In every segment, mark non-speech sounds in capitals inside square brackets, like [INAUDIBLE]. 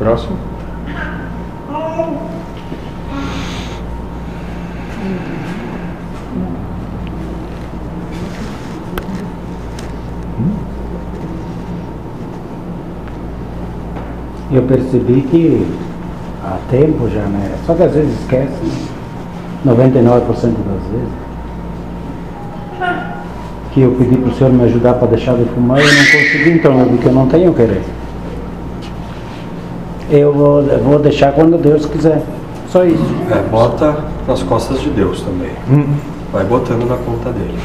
Próximo. Eu percebi que há tempo já, né? Só que às vezes esquece, 99% das vezes. Que eu pedi para o senhor me ajudar para deixar de fumar e eu não consegui, então eu vi que eu não tenho querer. Eu vou, eu vou deixar quando Deus quiser. Só isso. É, bota nas costas de Deus também. Vai botando na conta dele.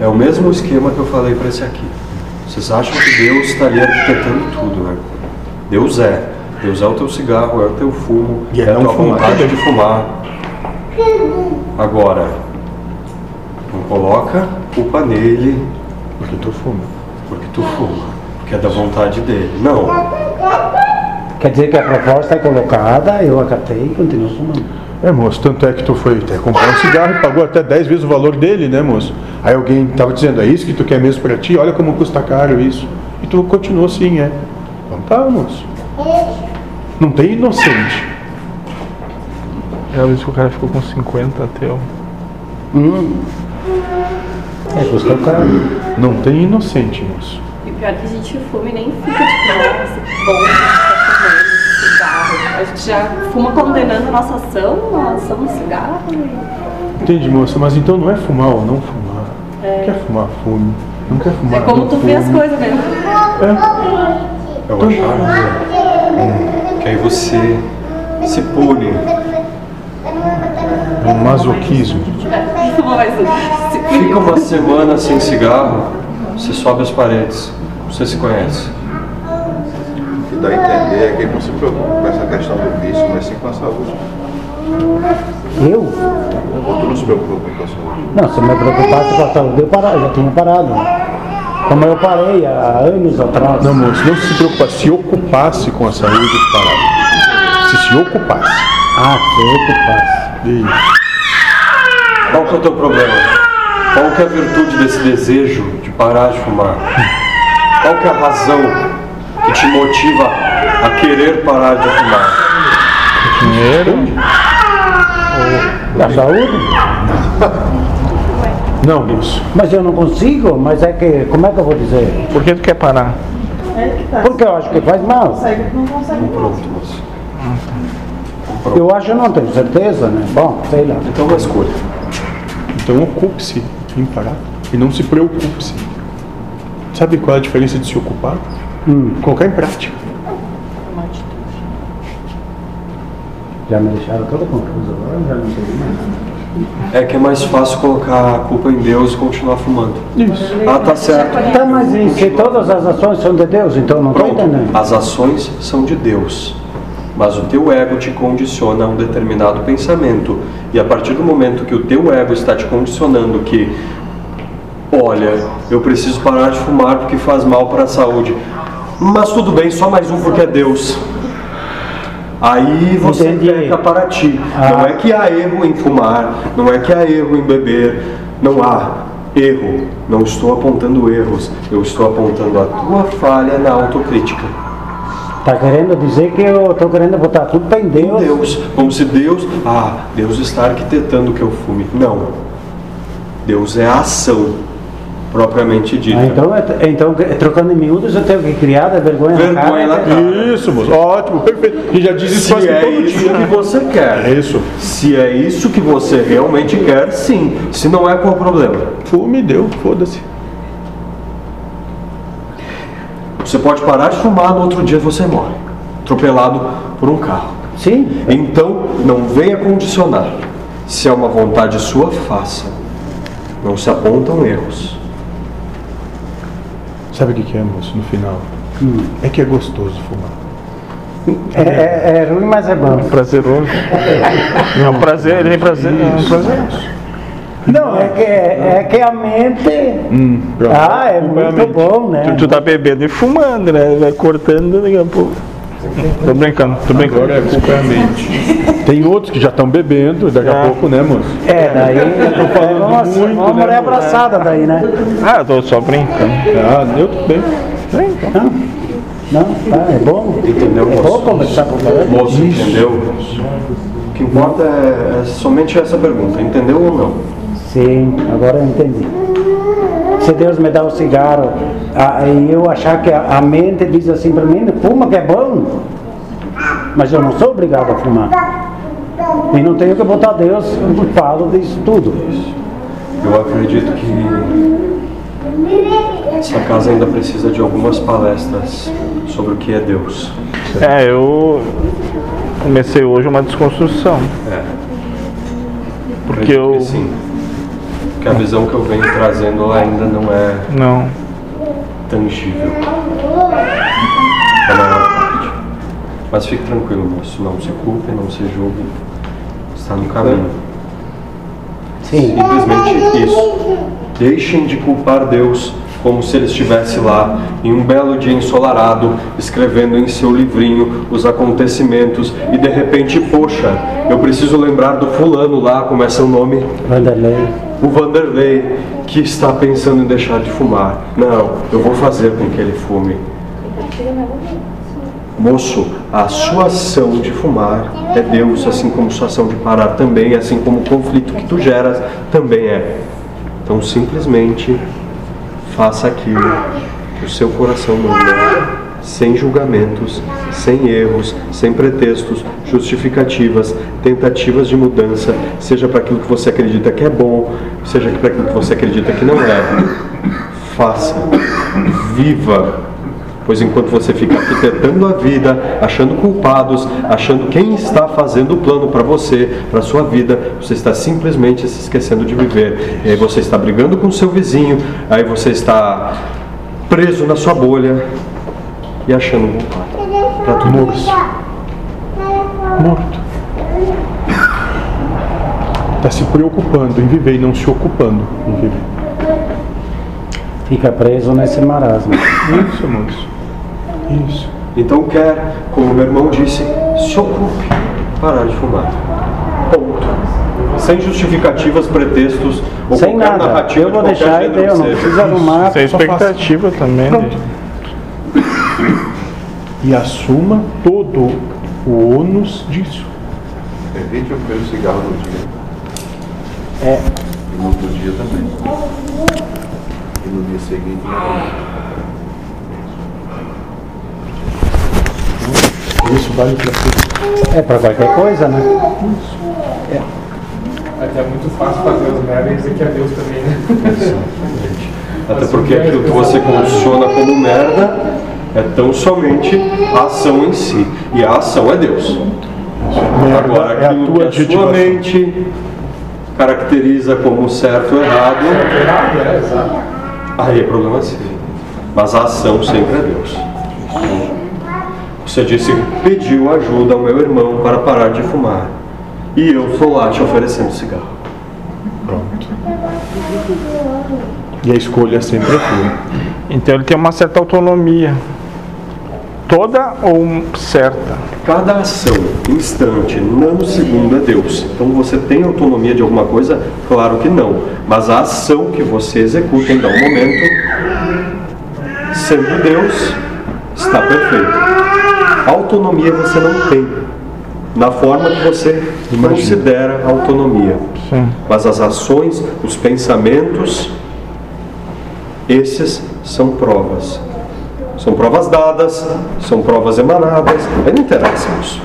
É o mesmo esquema que eu falei para esse aqui. Vocês acham que Deus estaria arquitetando tudo, né? Deus é. Deus é o teu cigarro, é o teu fumo, E é é a tua fumar vontade de fumar. Agora, não coloca culpa nele Porque tu fuma. porque tu fuma, porque é da vontade dele. Não. Quer dizer que a proposta é colocada, eu acatei e continuo fumando. É, moço, tanto é que tu foi até comprar um cigarro e pagou até 10 vezes o valor dele, né, moço? Aí alguém tava dizendo, é isso que tu quer mesmo pra ti? Olha como custa caro isso. E tu continuou assim, é. Então tá, moço. Não tem inocente. Ela disse que o cara ficou com 50 até o. Hum. É, custa caro. Não tem inocente, moço. Pior é que a gente fuma e nem fica tipo, nossa, que bom que a gente tá fumando cigarro. A gente já fuma condenando a nossa ação, a ação do cigarro. e- Entende, moça? Mas então não é fumar ou não fumar. Quer fumar, fume. Não quer fumar, É como não tu vê as fume. coisas mesmo. Eu achava que aí você se pune. É um masoquismo. É, Fica uma semana sem cigarro, você sobe as paredes. Você se conhece. O que dá a entender é que ele não se preocupa com essa questão do vício, mas sim com a saúde. Eu? Ou tu não se preocupa com a saúde? Não, se eu me preocupasse com a saúde, eu, parava, eu já tinha parado. Como eu parei há anos atrás. Não, moço, não se preocupa. Se ocupasse com a saúde, parava. Se se ocupasse. Ah, se ocupasse. E Qual que é o teu problema? Qual que é a virtude desse desejo de parar de fumar? [LAUGHS] Qual que é a razão que te motiva a querer parar de fumar? Dinheiro? Da saúde? Não, moço. Mas eu não consigo, mas é que, como é que eu vou dizer? Por que tu quer parar? Porque eu acho que faz mal. Pronto, moço. Eu acho, não tenho certeza, né? Bom, sei lá. Então uma escolha. Então ocupe-se em parar. E não se preocupe-se. Sabe qual é a diferença de se ocupar? Colocar em prática. Já me deixaram todo confuso agora, já não sei mais. É que é mais fácil colocar a culpa em Deus e continuar fumando. Isso. Ah, tá certo. Tá, mas e se todas as ações são de Deus, então não estou entendendo. As ações são de Deus, mas o teu ego te condiciona a um determinado pensamento. E a partir do momento que o teu ego está te condicionando que, olha, eu preciso parar de fumar porque faz mal para a saúde. Mas tudo bem, só mais um porque é Deus. Aí você Entendi. peca para ti. Ah. Não é que há erro em fumar, não é que há erro em beber, não há erro. Não estou apontando erros, eu estou apontando a tua falha na autocrítica. Tá querendo dizer que eu estou querendo botar tudo para em Deus. Deus, como se Deus, ah, Deus está arquitetando que eu fume. Não. Deus é a ação propriamente dita. Ah, então, é- então, trocando em miúdos, eu tenho que criar da vergonha, Vergonha na na cara. cara. Isso, moço. Ótimo, perfeito. E já diz isso Se é todo isso dia. que você É quer. isso. Se é isso que você realmente quer, sim. Se não é, qual o problema? Fume, deu, foda-se. Você pode parar de fumar, no outro dia você morre. Atropelado por um carro. Sim, Então, não venha condicionar. Se é uma vontade sua, faça. Não se apontam erros. Sabe o que que é, moço, no final? É que é gostoso fumar. é, é- é ruim, mas é bom. Prazeroso. [LAUGHS] É um prazer, ele tem prazer. É um prazer. Não, é que, é que a mente. pronto. ah, é muito bom, né? Tu, tu tá bebendo e fumando, né? Vai cortando daqui a pouco. Tô brincando, tô brincando. Agora é culpa é. Tem outros que já estão bebendo, daqui a É. pouco, né, moço? É, daí. tô falando é, vamos, muito, né, morrer amor? abraçada daí, né? Ah, eu tô só brincando. Ah, eu também. Brincando. Não, tá, é bom. Entendeu, É bom moço? conversar com o. Moço, entendeu? O que importa é, é somente essa pergunta, entendeu ou não? Sim, agora eu entendi. Se Deus me dá o cigarro e eu achar que a, mente diz assim para mim, fuma que é bom, mas eu não sou obrigado a fumar. E não tenho que botar Deus culpado disso tudo. Eu acredito que essa casa ainda precisa de algumas palestras sobre o que é Deus. É, eu comecei hoje uma desconstrução. É. Porque Acredito eu. que sim. Que a visão que eu venho trazendo ela ainda não é Não. tangível. Da maior parte. Mas fique tranquilo, moço. Não se culpe, não se julgue. Está no caminho. Sim, Simplesmente isso. Deixem de culpar Deus como se ele estivesse lá em um belo dia ensolarado, escrevendo em seu livrinho os acontecimentos e de repente, poxa, eu preciso lembrar do fulano lá, como é seu nome? Vanderlei. O Vanderlei, que está pensando em deixar de fumar. Não, eu vou fazer com que ele fume. Moço, a sua ação de fumar é Deus, assim como sua ação de parar também, assim como o conflito que tu geras também é. Então simplesmente faça aquilo que o seu coração manda, sem julgamentos, sem erros, sem pretextos, justificativas, tentativas de mudança, seja para aquilo que você acredita que é bom, seja para aquilo que você acredita que não é. Faça, viva Pois enquanto você fica arquitetando a vida, achando culpados, achando quem está fazendo o plano para você, para sua vida, você está simplesmente se esquecendo de viver. E aí você está brigando com seu vizinho, aí você está preso na sua bolha e achando um culpado para tudo isso. Morto. Está se preocupando em viver e não se ocupando em viver. Fica preso nesse marasmo. Isso, moço. Isso. Então quer, como meu irmão disse, se ocupe parar de fumar. Ponto. Sem justificativas, pretextos ou Sem qualquer nada. narrativa Eu vou de deixar e deu, que não precisa arrumar. Sem expectativa também. Pronto. E assuma todo o ônus disso. Evite o primeiro cigarro do dia. É, E no outro dia também. E no dia seguinte também. Isso vale para tudo. é para qualquer coisa, né? Até é muito fácil fazer as merdas e dizer que é Deus também, né? Até porque aquilo que você condiciona como merda é tão somente a ação em si. E a ação é Deus. Agora, é a aquilo tua que a sua mente caracteriza como certo ou errado, é, aí é problema seu. Mas a ação sempre é Deus. Você disse que pediu ajuda ao meu irmão para parar de fumar. E eu estou lá te oferecendo cigarro. Pronto. E a escolha sempre é tua. Então ele tem uma certa autonomia. Toda ou certa? Cada ação, instante, nanosegundo é Deus. Então você tem autonomia de alguma coisa? Claro que não. Mas a ação que você executa em dado momento, sendo Deus, está perfeita. Autonomia você não tem. Na forma que você considera autonomia. Sim. Mas as ações, os pensamentos, esses são provas. São provas dadas, são provas emanadas, aí não interessa isso.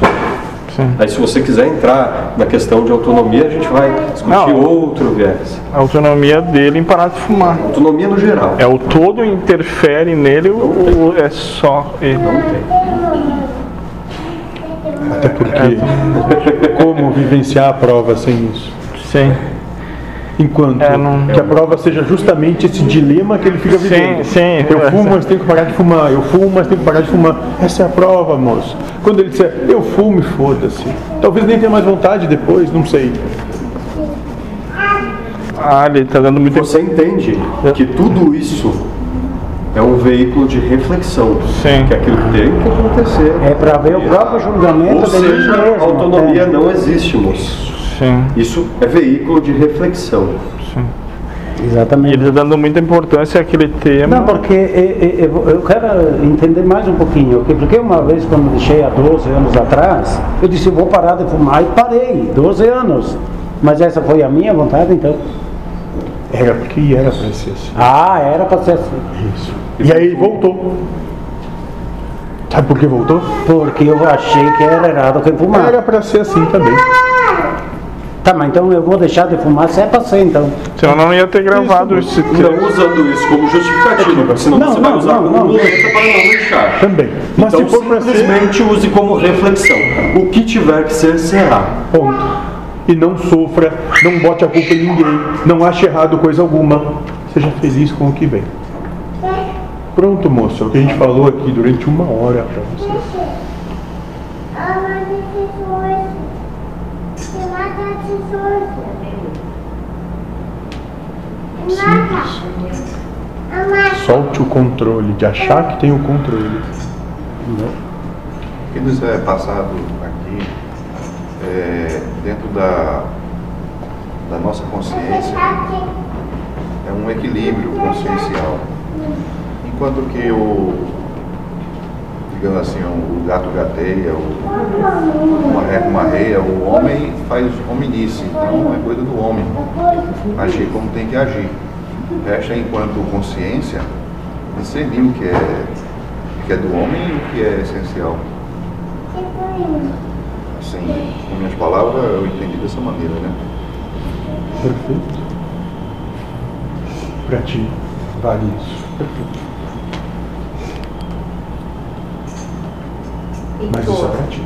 Sim. Aí se você quiser entrar na questão de autonomia, a gente vai discutir Não. outro viés. A autonomia dele em parar de fumar. Autonomia no geral. É o todo interfere nele ou ou é só ele? Não tem. Até porque [LAUGHS] como vivenciar a prova sem isso? Sim. Enquanto É, não- que a prova seja justamente esse dilema que ele fica vivendo. sim, Eu é, fumo, sim. mas tenho que parar de fumar. Eu fumo, mas tenho que parar de fumar. Essa é a prova, moço. Quando ele disser, eu fumo e foda-se. Talvez nem tenha mais vontade depois, não sei. Ah, ele tá dando muito. Você entende que tudo isso é um veículo de reflexão. Sim. Que é aquilo que tem que acontecer. É para ver o próprio julgamento Ou seja, mesmo. autonomia até. não existe, moço. Sim, Isso é veículo de reflexão. sim. E Exatamente. ele está dando muita importância àquele tema. Não, porque eu, eu- eu quero entender mais um pouquinho. Porque uma vez, quando deixei há 12 anos atrás, eu disse, eu vou parar de fumar e parei, 12 anos. Mas essa foi a minha vontade, então. Era porque era para ser assim. Ah, era para ser assim. Isso. E aí voltou. Sabe por que voltou? Porque eu achei que era errado quem fumar. Era para ser assim também. Tá, mas então eu vou deixar de fumar se é para ser, então. Senão não ia ter gravado esse Não usando isso como justificativa, senão Não, você vai não, usar não, como não. muleta para não deixar. Também. Mas então se for para ser, simplesmente use como reflexão. O que tiver que ser, será. ponto. E não sofra, não bote a culpa em ninguém, não ache errado coisa alguma. Seja feliz com o que vem. Pronto, moço, é o que a gente falou aqui durante uma hora para você. Solte o controle, de achar que tem o controle. O que nos é passado aqui, é, dentro da, da nossa consciência, é um equilíbrio consciencial. Enquanto que o, digamos assim, o gato gateia, o marreco marreia, o homem faz hominice, então é coisa do homem, agir como tem que agir. Resta enquanto consciência discernir o que é, o que é do homem e o que é essencial. Assim, com minhas palavras, eu entendi dessa maneira, né? Perfeito. Para ti, vale isso. Perfeito. Mas isso é para ti.